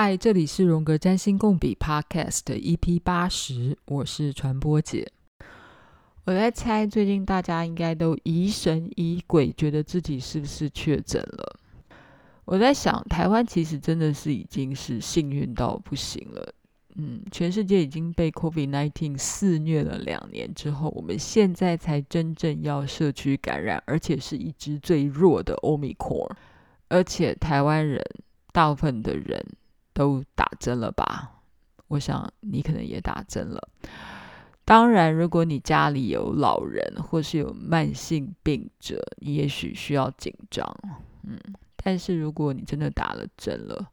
嗨，这里是荣格占星共笔 Podcast EP 八十，我是传播姐。我在猜，最近大家应该都疑神疑鬼，觉得自己是不是确诊了？我在想，台湾其实真的是已经是幸运到不行了。嗯，全世界已经被 COVID-19 肆虐了两年之后，我们现在才真正要社区感染，而且是一支最弱的 Omicron，而且台湾人大部分的人。都打针了吧？我想你可能也打针了。当然，如果你家里有老人或是有慢性病者，你也许需要紧张。嗯，但是如果你真的打了针了，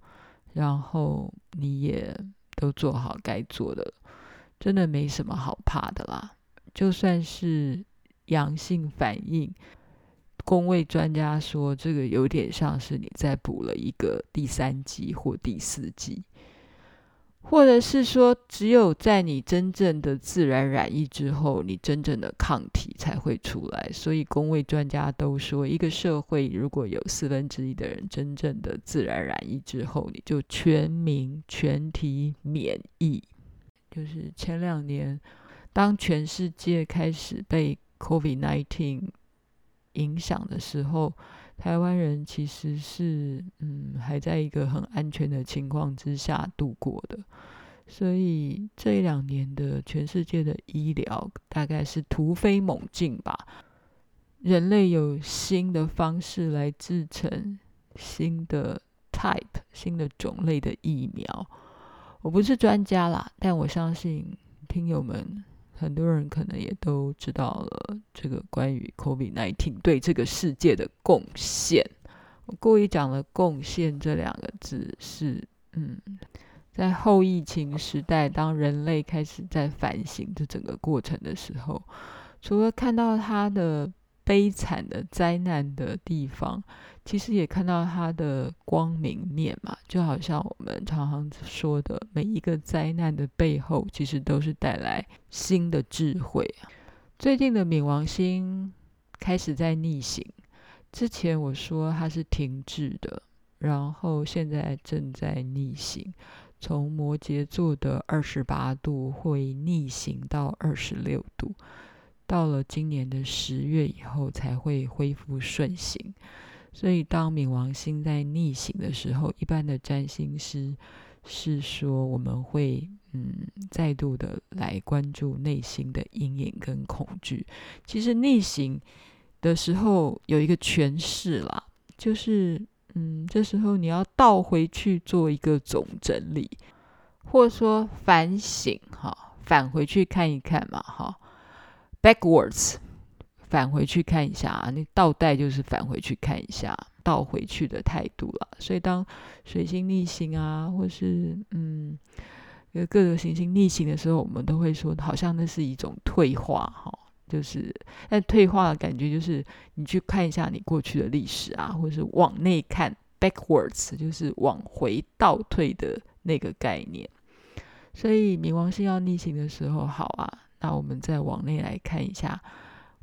然后你也都做好该做的，真的没什么好怕的啦。就算是阳性反应。公卫专家说，这个有点像是你再补了一个第三剂或第四剂，或者是说，只有在你真正的自然染疫之后，你真正的抗体才会出来。所以，公卫专家都说，一个社会如果有四分之一的人真正的自然染疫之后，你就全民全体免疫。就是前两年，当全世界开始被 COVID-19 影响的时候，台湾人其实是嗯还在一个很安全的情况之下度过的，所以这一两年的全世界的医疗大概是突飞猛进吧。人类有新的方式来制成新的 type 新的种类的疫苗。我不是专家啦，但我相信听友们。很多人可能也都知道了这个关于 COVID-19 对这个世界的贡献。我故意讲了“贡献”这两个字，是嗯，在后疫情时代，当人类开始在反省这整个过程的时候，除了看到它的悲惨的灾难的地方。其实也看到它的光明面嘛，就好像我们常常说的，每一个灾难的背后，其实都是带来新的智慧。最近的冥王星开始在逆行，之前我说它是停滞的，然后现在正在逆行，从摩羯座的二十八度会逆行到二十六度，到了今年的十月以后才会恢复顺行。所以，当冥王星在逆行的时候，一般的占星师是说，我们会嗯再度的来关注内心的阴影跟恐惧。其实逆行的时候有一个诠释啦，就是嗯这时候你要倒回去做一个总整理，或者说反省哈，返回去看一看嘛哈，backwards。返回去看一下啊，那倒带就是返回去看一下，倒回去的态度了。所以当水星逆行啊，或是嗯，有各个行星逆行的时候，我们都会说，好像那是一种退化哈，就是但退化的感觉就是你去看一下你过去的历史啊，或是往内看 backwards，就是往回倒退的那个概念。所以冥王星要逆行的时候，好啊，那我们再往内来看一下。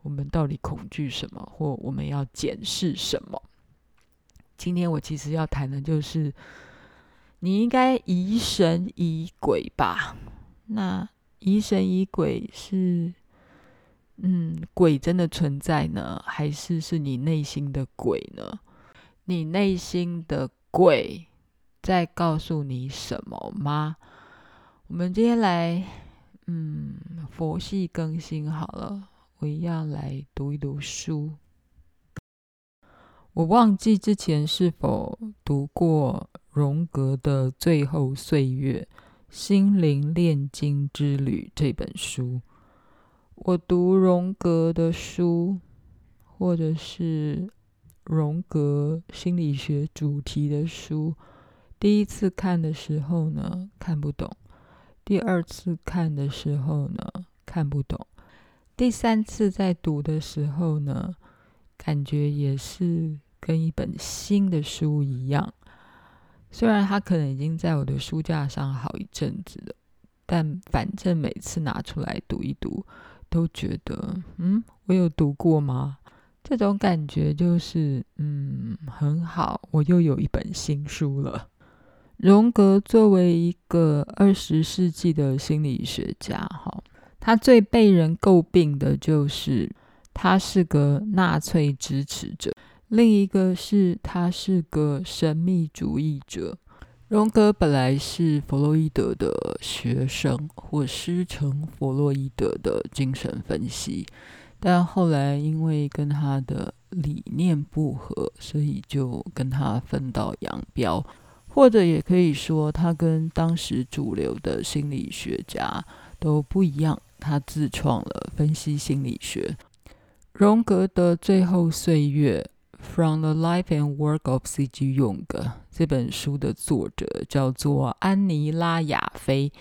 我们到底恐惧什么，或我们要检视什么？今天我其实要谈的就是，你应该疑神疑鬼吧？那疑神疑鬼是，嗯，鬼真的存在呢，还是是你内心的鬼呢？你内心的鬼在告诉你什么吗？我们今天来，嗯，佛系更新好了。我一样来读一读书。我忘记之前是否读过荣格的《最后岁月：心灵炼金之旅》这本书。我读荣格的书，或者是荣格心理学主题的书，第一次看的时候呢，看不懂；第二次看的时候呢，看不懂。第三次在读的时候呢，感觉也是跟一本新的书一样。虽然它可能已经在我的书架上好一阵子了，但反正每次拿出来读一读，都觉得，嗯，我有读过吗？这种感觉就是，嗯，很好，我又有一本新书了。荣格作为一个二十世纪的心理学家，哈，他最被人诟病的就是他是个纳粹支持者，另一个是他是个神秘主义者。荣格本来是弗洛伊德的学生，或师承弗洛伊德的精神分析，但后来因为跟他的理念不合，所以就跟他分道扬镳。或者也可以说，他跟当时主流的心理学家都不一样。他自创了分析心理学。荣格的最后岁月，From the Life and Work of C.G. Jung 这本书的作者叫做安妮拉·亚菲，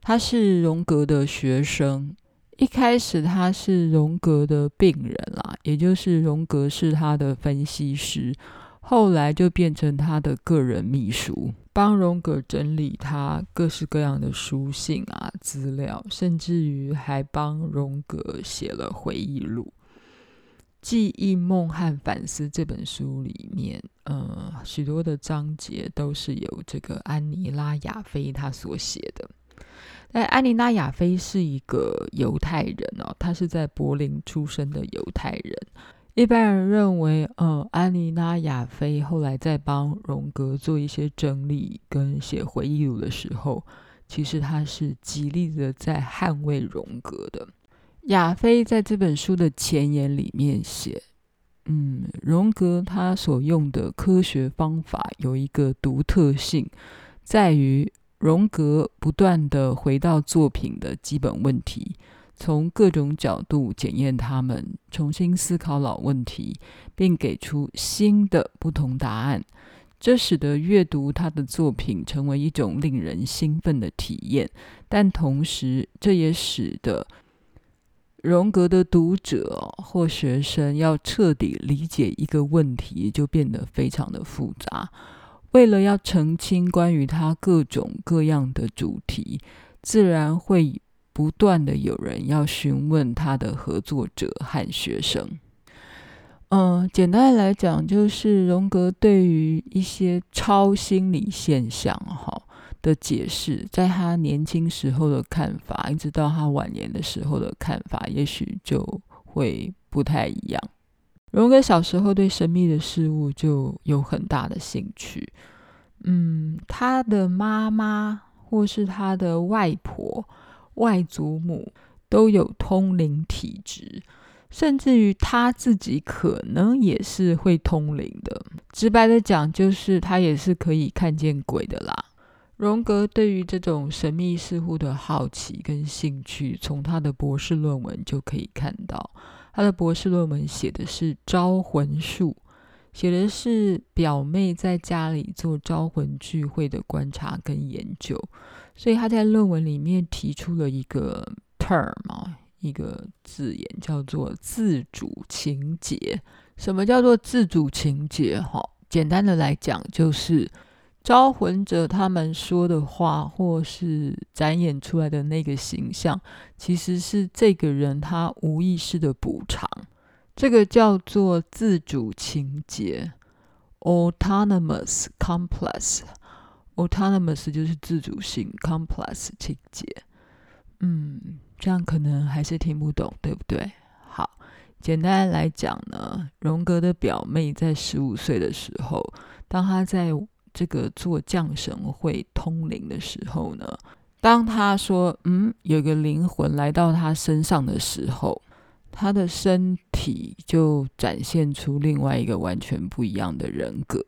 他是荣格的学生。一开始他是荣格的病人啦，也就是荣格是他的分析师。后来就变成他的个人秘书，帮荣格整理他各式各样的书信啊、资料，甚至于还帮荣格写了回忆录。《记忆、梦和反思》这本书里面，呃，许多的章节都是由这个安妮拉·亚菲他所写的。但安妮拉·亚菲是一个犹太人哦，他是在柏林出生的犹太人。一般人认为，呃，安妮拉·亚菲后来在帮荣格做一些整理跟写回忆录的时候，其实他是极力的在捍卫荣格的。亚菲在这本书的前言里面写，嗯，荣格他所用的科学方法有一个独特性，在于荣格不断的回到作品的基本问题。从各种角度检验他们，重新思考老问题，并给出新的不同答案。这使得阅读他的作品成为一种令人兴奋的体验，但同时，这也使得荣格的读者或学生要彻底理解一个问题，就变得非常的复杂。为了要澄清关于他各种各样的主题，自然会。不断的有人要询问他的合作者和学生。嗯，简单来讲，就是荣格对于一些超心理现象哈的解释，在他年轻时候的看法，一直到他晚年的时候的看法，也许就会不太一样。荣格小时候对神秘的事物就有很大的兴趣。嗯，他的妈妈或是他的外婆。外祖母都有通灵体质，甚至于他自己可能也是会通灵的。直白的讲，就是他也是可以看见鬼的啦。荣格对于这种神秘事物的好奇跟兴趣，从他的博士论文就可以看到。他的博士论文写的是招魂术，写的是表妹在家里做招魂聚会的观察跟研究。所以他在论文里面提出了一个 term 啊，一个字眼叫做自主情结。什么叫做自主情结？哈，简单的来讲，就是招魂者他们说的话，或是展演出来的那个形象，其实是这个人他无意识的补偿。这个叫做自主情结 （autonomous complex）。Autonomous 就是自主性，complex 情节。嗯，这样可能还是听不懂，对不对？好，简单来讲呢，荣格的表妹在十五岁的时候，当她在这个做降神会通灵的时候呢，当她说“嗯，有个灵魂来到她身上的时候”，她的身体就展现出另外一个完全不一样的人格。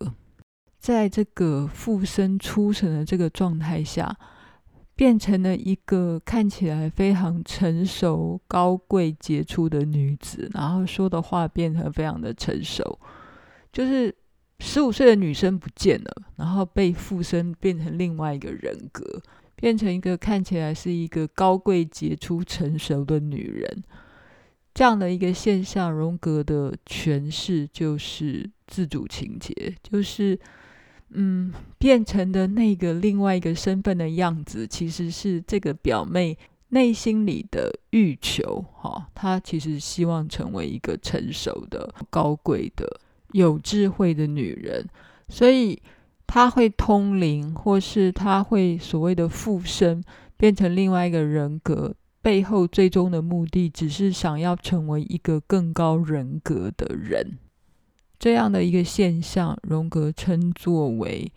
在这个附身出神的这个状态下，变成了一个看起来非常成熟、高贵、杰出的女子，然后说的话变得非常的成熟。就是十五岁的女生不见了，然后被附身变成另外一个人格，变成一个看起来是一个高贵、杰出、成熟的女人。这样的一个现象，荣格的诠释就是自主情结，就是。嗯，变成的那个另外一个身份的样子，其实是这个表妹内心里的欲求。哈、哦，她其实希望成为一个成熟的、高贵的、有智慧的女人。所以，她会通灵，或是她会所谓的附身，变成另外一个人格，背后最终的目的只是想要成为一个更高人格的人。这样的一个现象，荣格称作为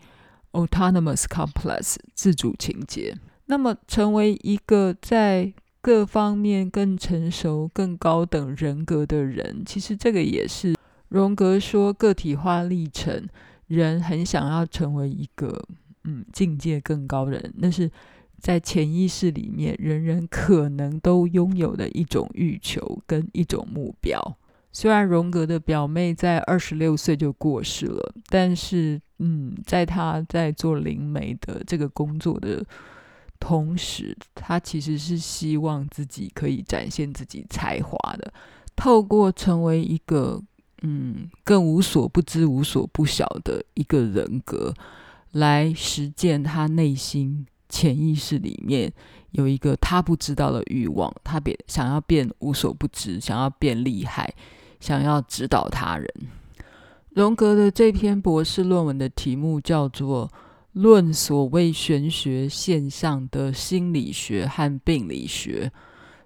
autonomous complex 自主情结。那么，成为一个在各方面更成熟、更高等人格的人，其实这个也是荣格说个体化历程，人很想要成为一个嗯境界更高的人，那是在潜意识里面人人可能都拥有的一种欲求跟一种目标。虽然荣格的表妹在二十六岁就过世了，但是嗯，在他在做灵媒的这个工作的。同时，他其实是希望自己可以展现自己才华的，透过成为一个嗯更无所不知、无所不晓的一个人格，来实践他内心潜意识里面有一个他不知道的欲望，他变想要变无所不知，想要变厉害，想要指导他人。荣格的这篇博士论文的题目叫做。论所谓玄学现象的心理学和病理学，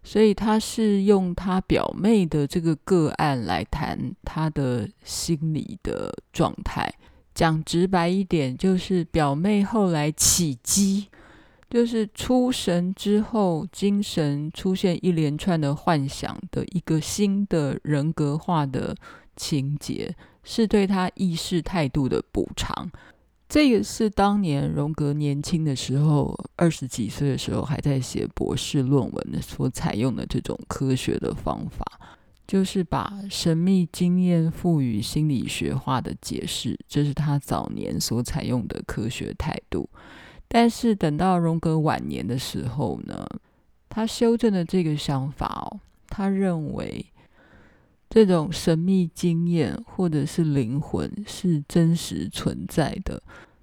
所以他是用他表妹的这个个案来谈他的心理的状态。讲直白一点，就是表妹后来起乩，就是出神之后，精神出现一连串的幻想的一个新的人格化的情节，是对他意识态度的补偿。这个是当年荣格年轻的时候，二十几岁的时候还在写博士论文的所采用的这种科学的方法，就是把神秘经验赋予心理学化的解释，这是他早年所采用的科学态度。但是等到荣格晚年的时候呢，他修正了这个想法哦，他认为。这种神秘经验或者是灵魂是真实存在的，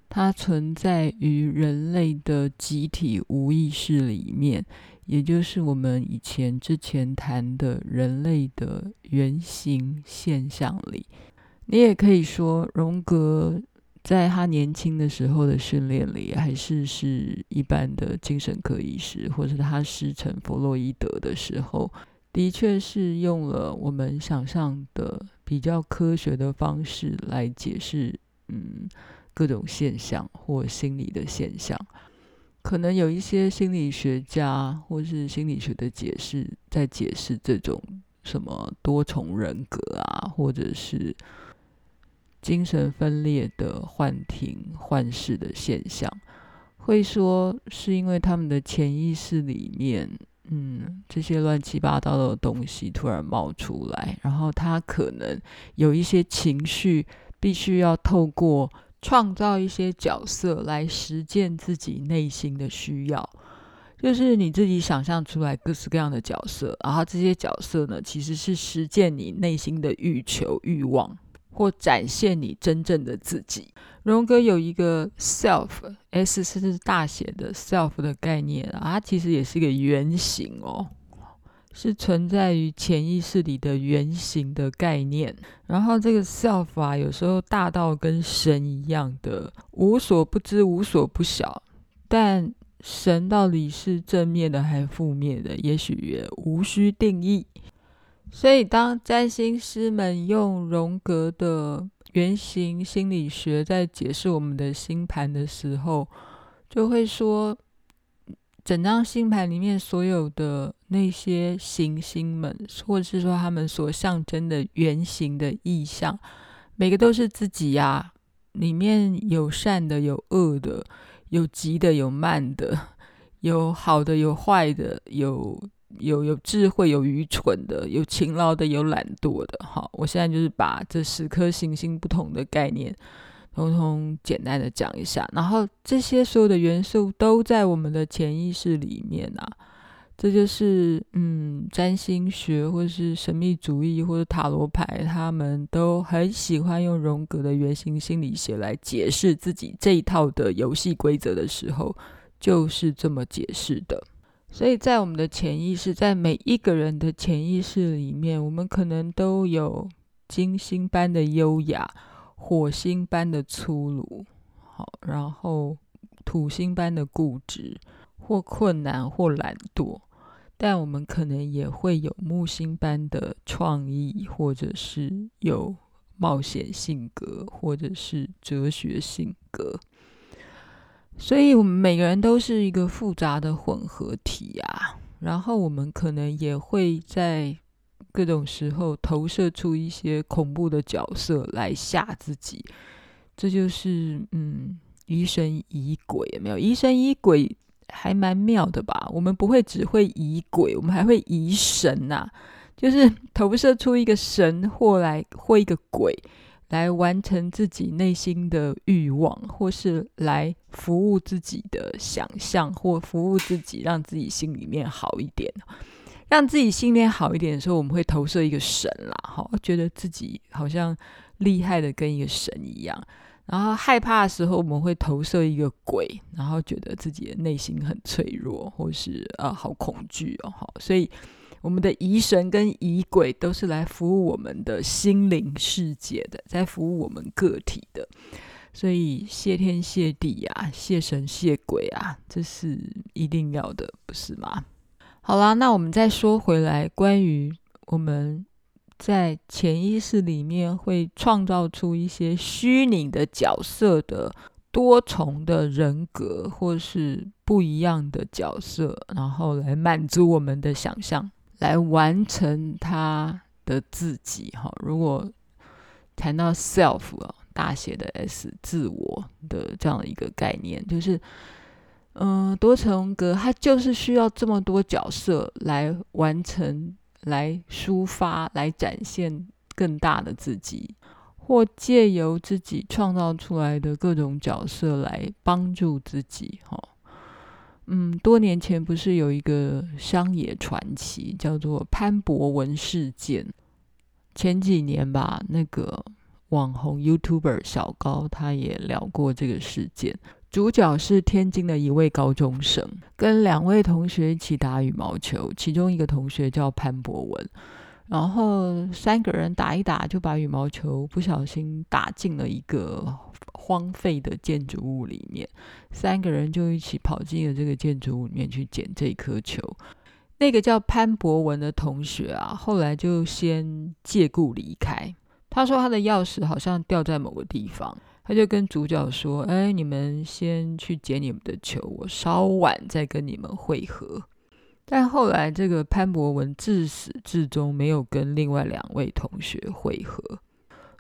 它存在于人类的集体无意识里面，也就是我们以前之前谈的人类的原型现象里。你也可以说，荣格在他年轻的时候的训练里，还是是一般的精神科医师，或者他师承弗洛伊德的时候。的确是用了我们想象的比较科学的方式来解释，嗯，各种现象或心理的现象。可能有一些心理学家或是心理学的解释，在解释这种什么多重人格啊，或者是精神分裂的幻听、幻视的现象，会说是因为他们的潜意识里面。嗯，这些乱七八糟的东西突然冒出来，然后他可能有一些情绪，必须要透过创造一些角色来实践自己内心的需要，就是你自己想象出来各式各样的角色，然后这些角色呢，其实是实践你内心的欲求、欲望。或展现你真正的自己。荣格有一个 self，S 是大写的 self 的概念啊，它其实也是一个原型哦，是存在于潜意识里的原型的概念。然后这个 self 啊，有时候大到跟神一样的无所不知、无所不晓，但神到底是正面的还是负面的，也许也无需定义。所以，当占星师们用荣格的原型心理学在解释我们的星盘的时候，就会说，整张星盘里面所有的那些行星们，或者是说他们所象征的原型的意象，每个都是自己呀、里面有善的，有恶的，有急的，有慢的，有好的，有坏的，有。有有智慧，有愚蠢的，有勤劳的，有懒惰的。好，我现在就是把这十颗行星不同的概念，通通简单的讲一下。然后这些所有的元素都在我们的潜意识里面啊。这就是嗯，占星学或是神秘主义或者塔罗牌，他们都很喜欢用荣格的原型心理学来解释自己这一套的游戏规则的时候，就是这么解释的。所以在我们的潜意识，在每一个人的潜意识里面，我们可能都有金星般的优雅，火星般的粗鲁，好，然后土星般的固执，或困难，或懒惰。但我们可能也会有木星般的创意，或者是有冒险性格，或者是哲学性格。所以，我们每个人都是一个复杂的混合体啊。然后，我们可能也会在各种时候投射出一些恐怖的角色来吓自己。这就是，嗯，疑神疑鬼，有没有？疑神疑鬼。还蛮妙的吧？我们不会只会疑鬼，我们还会疑神呐、啊，就是投射出一个神或来或一个鬼，来完成自己内心的欲望，或是来服务自己的想象，或服务自己，让自己心里面好一点。让自己心里面好一点的时候，我们会投射一个神啦，哈，觉得自己好像厉害的跟一个神一样。然后害怕的时候，我们会投射一个鬼，然后觉得自己的内心很脆弱，或是啊好恐惧哦，好，所以我们的疑神跟疑鬼都是来服务我们的心灵世界的，在服务我们个体的，所以谢天谢地啊，谢神谢鬼啊，这是一定要的，不是吗？好啦，那我们再说回来，关于我们。在潜意识里面会创造出一些虚拟的角色的多重的人格，或是不一样的角色，然后来满足我们的想象，来完成他的自己。哈，如果谈到 self 啊，大写的 S，自我的这样的一个概念，就是，嗯、多重格，它就是需要这么多角色来完成。来抒发，来展现更大的自己，或借由自己创造出来的各种角色来帮助自己。哈，嗯，多年前不是有一个乡野传奇叫做潘博文事件？前几年吧，那个网红 YouTuber 小高他也聊过这个事件。主角是天津的一位高中生，跟两位同学一起打羽毛球，其中一个同学叫潘博文，然后三个人打一打就把羽毛球不小心打进了一个荒废的建筑物里面，三个人就一起跑进了这个建筑物里面去捡这颗球。那个叫潘博文的同学啊，后来就先借故离开，他说他的钥匙好像掉在某个地方。他就跟主角说：“哎，你们先去捡你们的球，我稍晚再跟你们会合。”但后来，这个潘博文自始至终没有跟另外两位同学会合。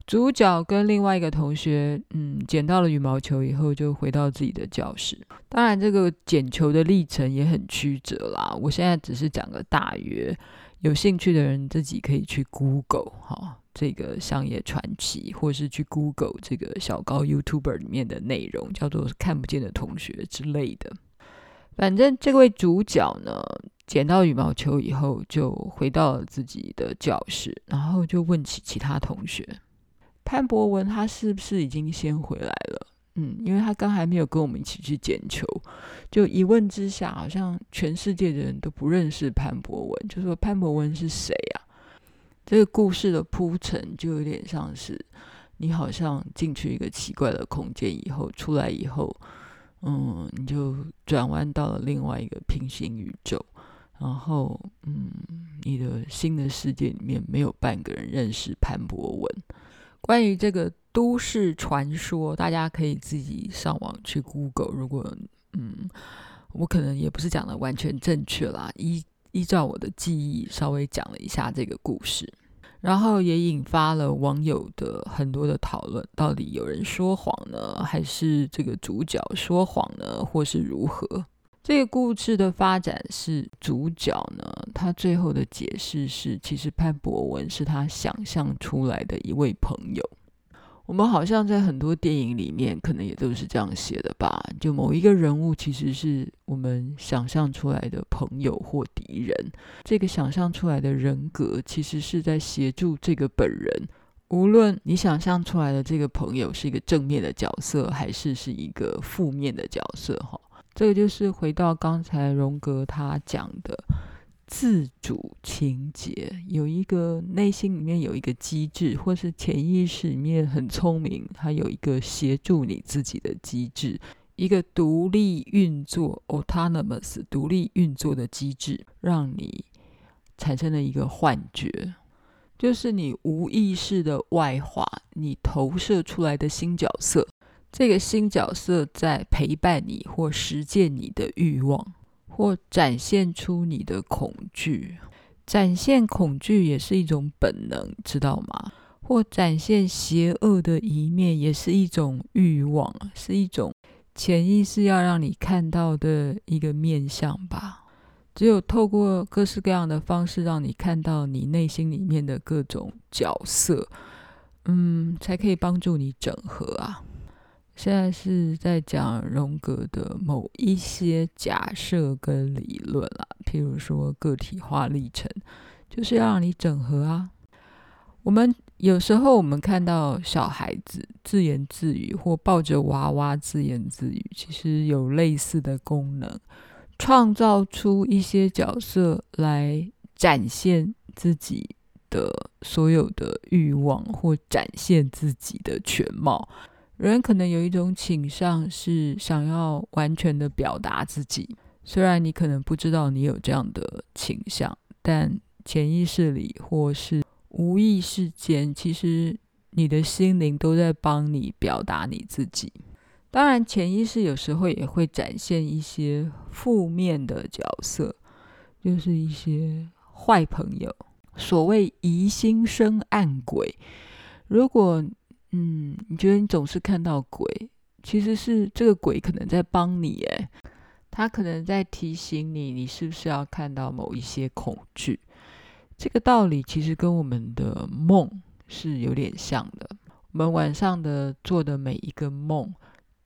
主角跟另外一个同学，嗯，捡到了羽毛球以后，就回到自己的教室。当然，这个捡球的历程也很曲折啦。我现在只是讲个大约，有兴趣的人自己可以去 Google 哈。这个乡野传奇，或是去 Google 这个小高 YouTuber 里面的内容，叫做“看不见的同学”之类的。反正这位主角呢，捡到羽毛球以后，就回到了自己的教室，然后就问起其他同学：“潘博文他是不是已经先回来了？”嗯，因为他刚还没有跟我们一起去捡球，就一问之下，好像全世界的人都不认识潘博文，就说潘博文是谁啊？这个故事的铺陈就有点像是，你好像进去一个奇怪的空间以后，出来以后，嗯，你就转弯到了另外一个平行宇宙，然后，嗯，你的新的世界里面没有半个人认识潘博文。关于这个都市传说，大家可以自己上网去 Google。如果，嗯，我可能也不是讲的完全正确啦，依依照我的记忆稍微讲了一下这个故事。然后也引发了网友的很多的讨论，到底有人说谎呢，还是这个主角说谎呢，或是如何？这个故事的发展是主角呢，他最后的解释是，其实潘博文是他想象出来的一位朋友。我们好像在很多电影里面，可能也都是这样写的吧？就某一个人物其实是我们想象出来的朋友或敌人。这个想象出来的人格，其实是在协助这个本人。无论你想象出来的这个朋友是一个正面的角色，还是是一个负面的角色，哈，这个就是回到刚才荣格他讲的，自主情节，有一个内心里面有一个机制，或是潜意识里面很聪明，它有一个协助你自己的机制，一个独立运作 （autonomous） 独立运作的机制，让你产生了一个幻觉，就是你无意识的外化，你投射出来的新角色，这个新角色在陪伴你或实践你的欲望。或展现出你的恐惧，展现恐惧也是一种本能，知道吗？或展现邪恶的一面，也是一种欲望，是一种潜意识要让你看到的一个面相吧。只有透过各式各样的方式，让你看到你内心里面的各种角色，嗯，才可以帮助你整合啊。现在是在讲荣格的某一些假设跟理论啦，譬如说个体化历程，就是要让你整合啊。我们有时候我们看到小孩子自言自语，或抱着娃娃自言自语，其实有类似的功能，创造出一些角色来展现自己的所有的欲望，或展现自己的全貌。人可能有一种倾向，是想要完全的表达自己。虽然你可能不知道你有这样的倾向，但潜意识里或是无意识间，其实你的心灵都在帮你表达你自己。当然，潜意识有时候也会展现一些负面的角色，就是一些坏朋友，所谓疑心生暗鬼。如果嗯，你觉得你总是看到鬼，其实是这个鬼可能在帮你，诶，他可能在提醒你，你是不是要看到某一些恐惧？这个道理其实跟我们的梦是有点像的。我们晚上的做的每一个梦，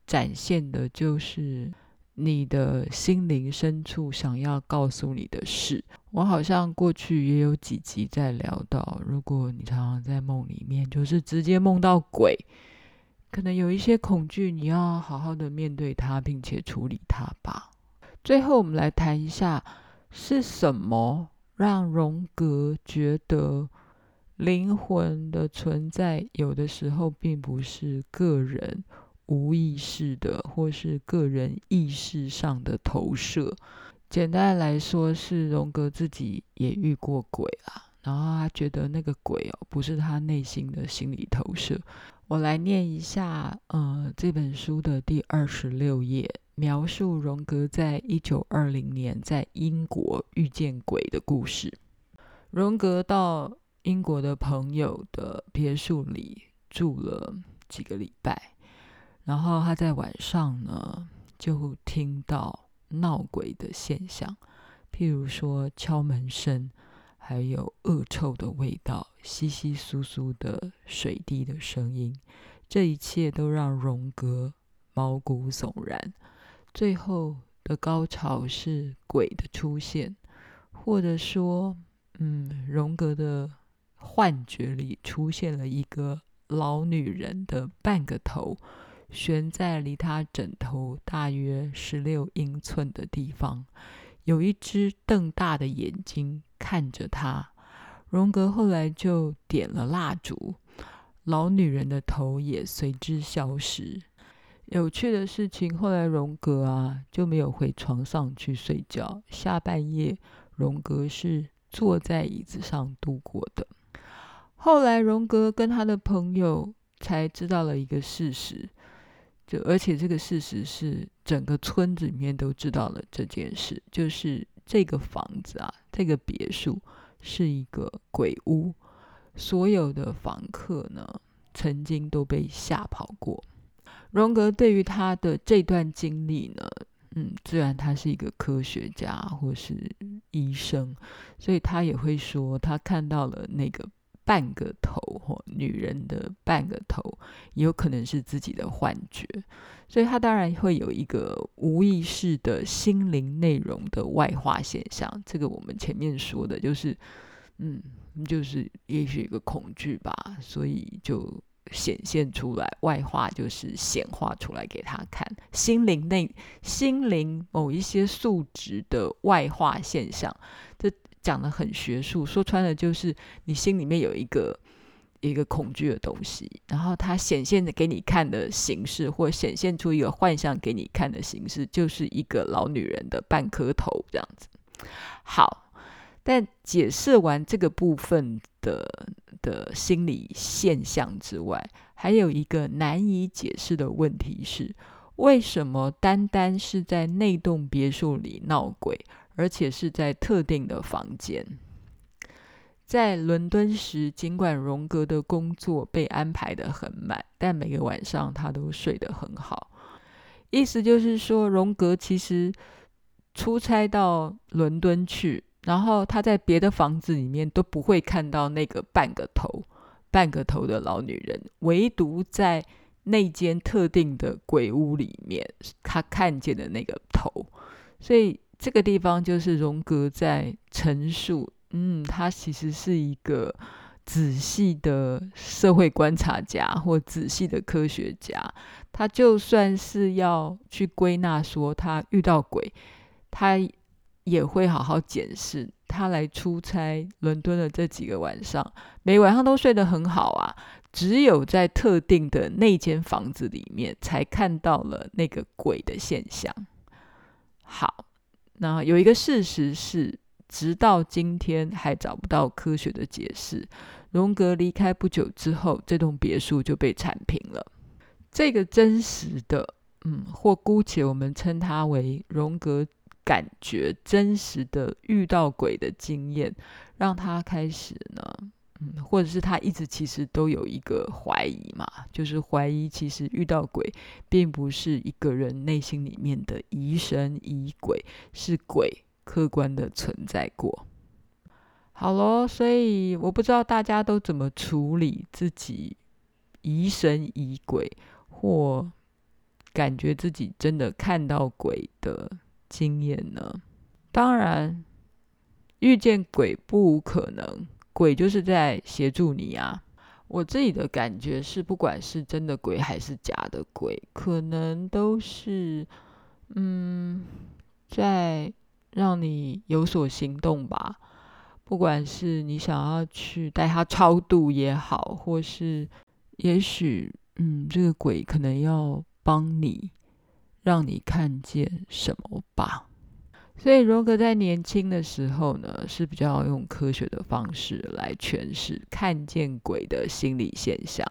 展现的就是。你的心灵深处想要告诉你的事，我好像过去也有几集在聊到，如果你常常在梦里面，就是直接梦到鬼，可能有一些恐惧，你要好好的面对它，并且处理它吧。最后，我们来谈一下，是什么让荣格觉得灵魂的存在有的时候并不是个人。无意识的，或是个人意识上的投射，简单来说是荣格自己也遇过鬼啦，然后他觉得那个鬼哦，不是他内心的心理投射。我来念一下，呃，这本书的第二十六页，描述荣格在一九二零年在英国遇见鬼的故事。荣格到英国的朋友的别墅里住了几个礼拜。然后他在晚上呢，就听到闹鬼的现象，譬如说敲门声，还有恶臭的味道，窸窸窣窣的水滴的声音，这一切都让荣格毛骨悚然。最后的高潮是鬼的出现，或者说，嗯，荣格的幻觉里出现了一个老女人的半个头。悬在离他枕头大约十六英寸的地方，有一只瞪大的眼睛看着他。荣格后来就点了蜡烛，老女人的头也随之消失。有趣的事情，后来荣格啊就没有回床上去睡觉，下半夜荣格是坐在椅子上度过的。后来荣格跟他的朋友才知道了一个事实。就而且这个事实是整个村子里面都知道了这件事，就是这个房子啊，这个别墅是一个鬼屋，所有的房客呢曾经都被吓跑过。荣格对于他的这段经历呢，嗯，虽然他是一个科学家或是医生，所以他也会说他看到了那个。半个头或女人的半个头，也有可能是自己的幻觉，所以他当然会有一个无意识的心灵内容的外化现象。这个我们前面说的就是，嗯，就是也许一个恐惧吧，所以就显现出来，外化就是显化出来给他看，心灵内心灵某一些素质的外化现象。讲得很学术，说穿了就是你心里面有一个一个恐惧的东西，然后它显现的给你看的形式，或显现出一个幻象给你看的形式，就是一个老女人的半颗头这样子。好，但解释完这个部分的的心理现象之外，还有一个难以解释的问题是：为什么单单是在那栋别墅里闹鬼，而且是在特定的房间？在伦敦时，尽管荣格的工作被安排得很满，但每个晚上他都睡得很好。意思就是说，荣格其实出差到伦敦去，然后他在别的房子里面都不会看到那个半个头、半个头的老女人，唯独在。那间特定的鬼屋里面，他看见的那个头，所以这个地方就是荣格在陈述，嗯，他其实是一个仔细的社会观察家或仔细的科学家。他就算是要去归纳说他遇到鬼，他也会好好检视他来出差伦敦的这几个晚上，每晚上都睡得很好啊。只有在特定的那间房子里面，才看到了那个鬼的现象。好，那有一个事实是，直到今天还找不到科学的解释。荣格离开不久之后，这栋别墅就被铲平了。这个真实的，嗯，或姑且我们称它为荣格感觉真实的遇到鬼的经验，让他开始呢。或者是他一直其实都有一个怀疑嘛，就是怀疑其实遇到鬼并不是一个人内心里面的疑神疑鬼，是鬼客观的存在过。好咯，所以我不知道大家都怎么处理自己疑神疑鬼，或感觉自己真的看到鬼的经验呢？当然，遇见鬼不可能。鬼就是在协助你啊！我自己的感觉是，不管是真的鬼还是假的鬼，可能都是嗯，在让你有所行动吧。不管是你想要去带他超度也好，或是也许嗯，这个鬼可能要帮你，让你看见什么吧。所以，荣格在年轻的时候呢，是比较用科学的方式来诠释看见鬼的心理现象。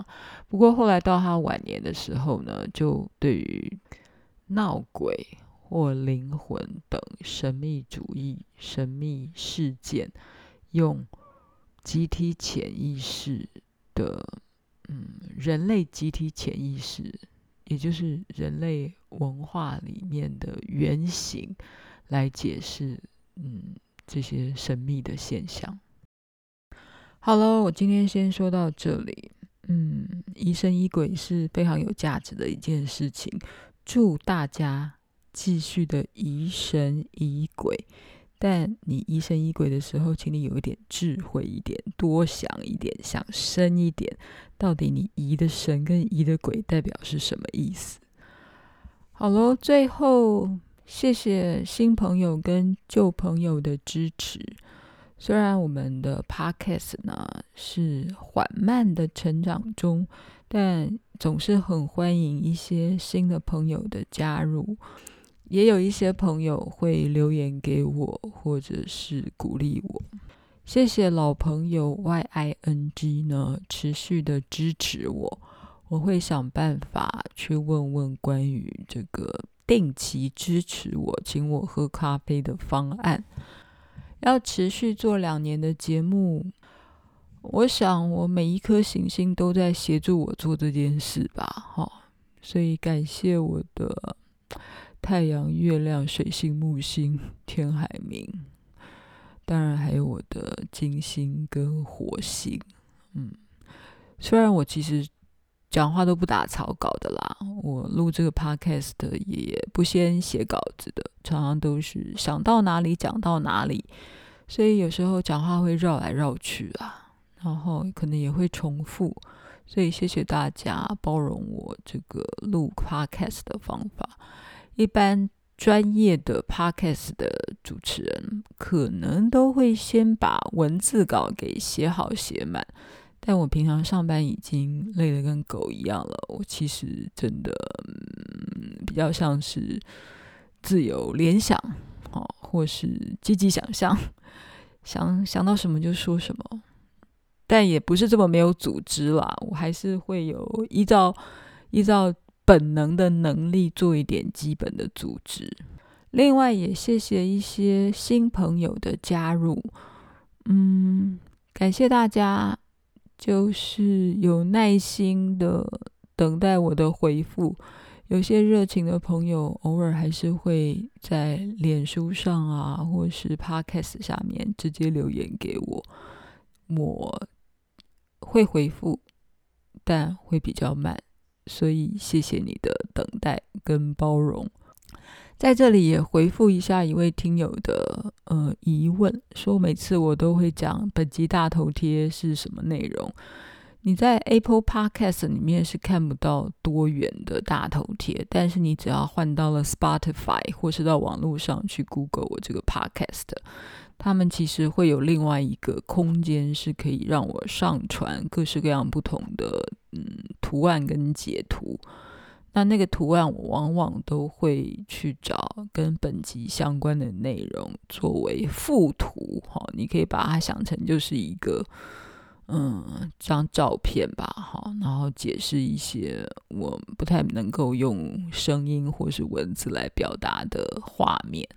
不过，后来到他晚年的时候呢，就对于闹鬼或灵魂等神秘主义、神秘事件，用集体潜意识的，嗯，人类集体潜意识，也就是人类文化里面的原型。来解释，嗯，这些神秘的现象。好了，我今天先说到这里。嗯，疑神疑鬼是非常有价值的一件事情。祝大家继续的疑神疑鬼，但你疑神疑鬼的时候，请你有一点智慧一点，多想一点，想深一点。到底你疑的神跟疑的鬼代表是什么意思？好了，最后。谢谢新朋友跟旧朋友的支持。虽然我们的 podcast 呢是缓慢的成长中，但总是很欢迎一些新的朋友的加入。也有一些朋友会留言给我，或者是鼓励我。谢谢老朋友 YING 呢，持续的支持我。我会想办法去问问关于这个。定期支持我，请我喝咖啡的方案，要持续做两年的节目。我想，我每一颗行星都在协助我做这件事吧。哈，所以感谢我的太阳、月亮、水星、木星、天海冥，当然还有我的金星跟火星。嗯，虽然我其实。讲话都不打草稿的啦，我录这个 podcast 也不先写稿子的，常常都是想到哪里讲到哪里，所以有时候讲话会绕来绕去啊，然后可能也会重复，所以谢谢大家包容我这个录 podcast 的方法。一般专业的 podcast 的主持人，可能都会先把文字稿给写好写满。但我平常上班已经累得跟狗一样了，我其实真的、嗯、比较像是自由联想，哦，或是积极想象，想想到什么就说什么，但也不是这么没有组织啦，我还是会有依照依照本能的能力做一点基本的组织。另外，也谢谢一些新朋友的加入，嗯，感谢大家。就是有耐心的等待我的回复，有些热情的朋友偶尔还是会在脸书上啊，或是 Podcast 下面直接留言给我，我会回复，但会比较慢，所以谢谢你的等待跟包容。在这里也回复一下一位听友的呃疑问，说每次我都会讲本集大头贴是什么内容。你在 Apple Podcast 里面是看不到多元的大头贴，但是你只要换到了 Spotify 或是到网络上去 Google 我这个 Podcast，他们其实会有另外一个空间是可以让我上传各式各样不同的嗯图案跟截图。那那个图案，我往往都会去找跟本集相关的内容作为附图，哈，你可以把它想成就是一个，嗯，张照片吧，哈，然后解释一些我不太能够用声音或是文字来表达的画面。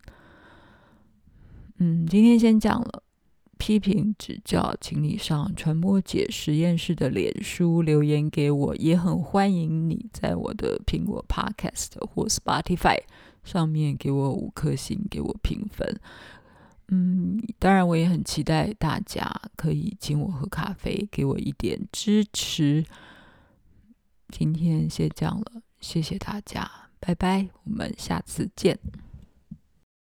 嗯，今天先讲了。批评指教，请你上传播姐实验室的脸书留言给我，也很欢迎你在我的苹果 Podcast 或 Spotify 上面给我五颗星，给我评分。嗯，当然我也很期待大家可以请我喝咖啡，给我一点支持。今天先这样了，谢谢大家，拜拜，我们下次见。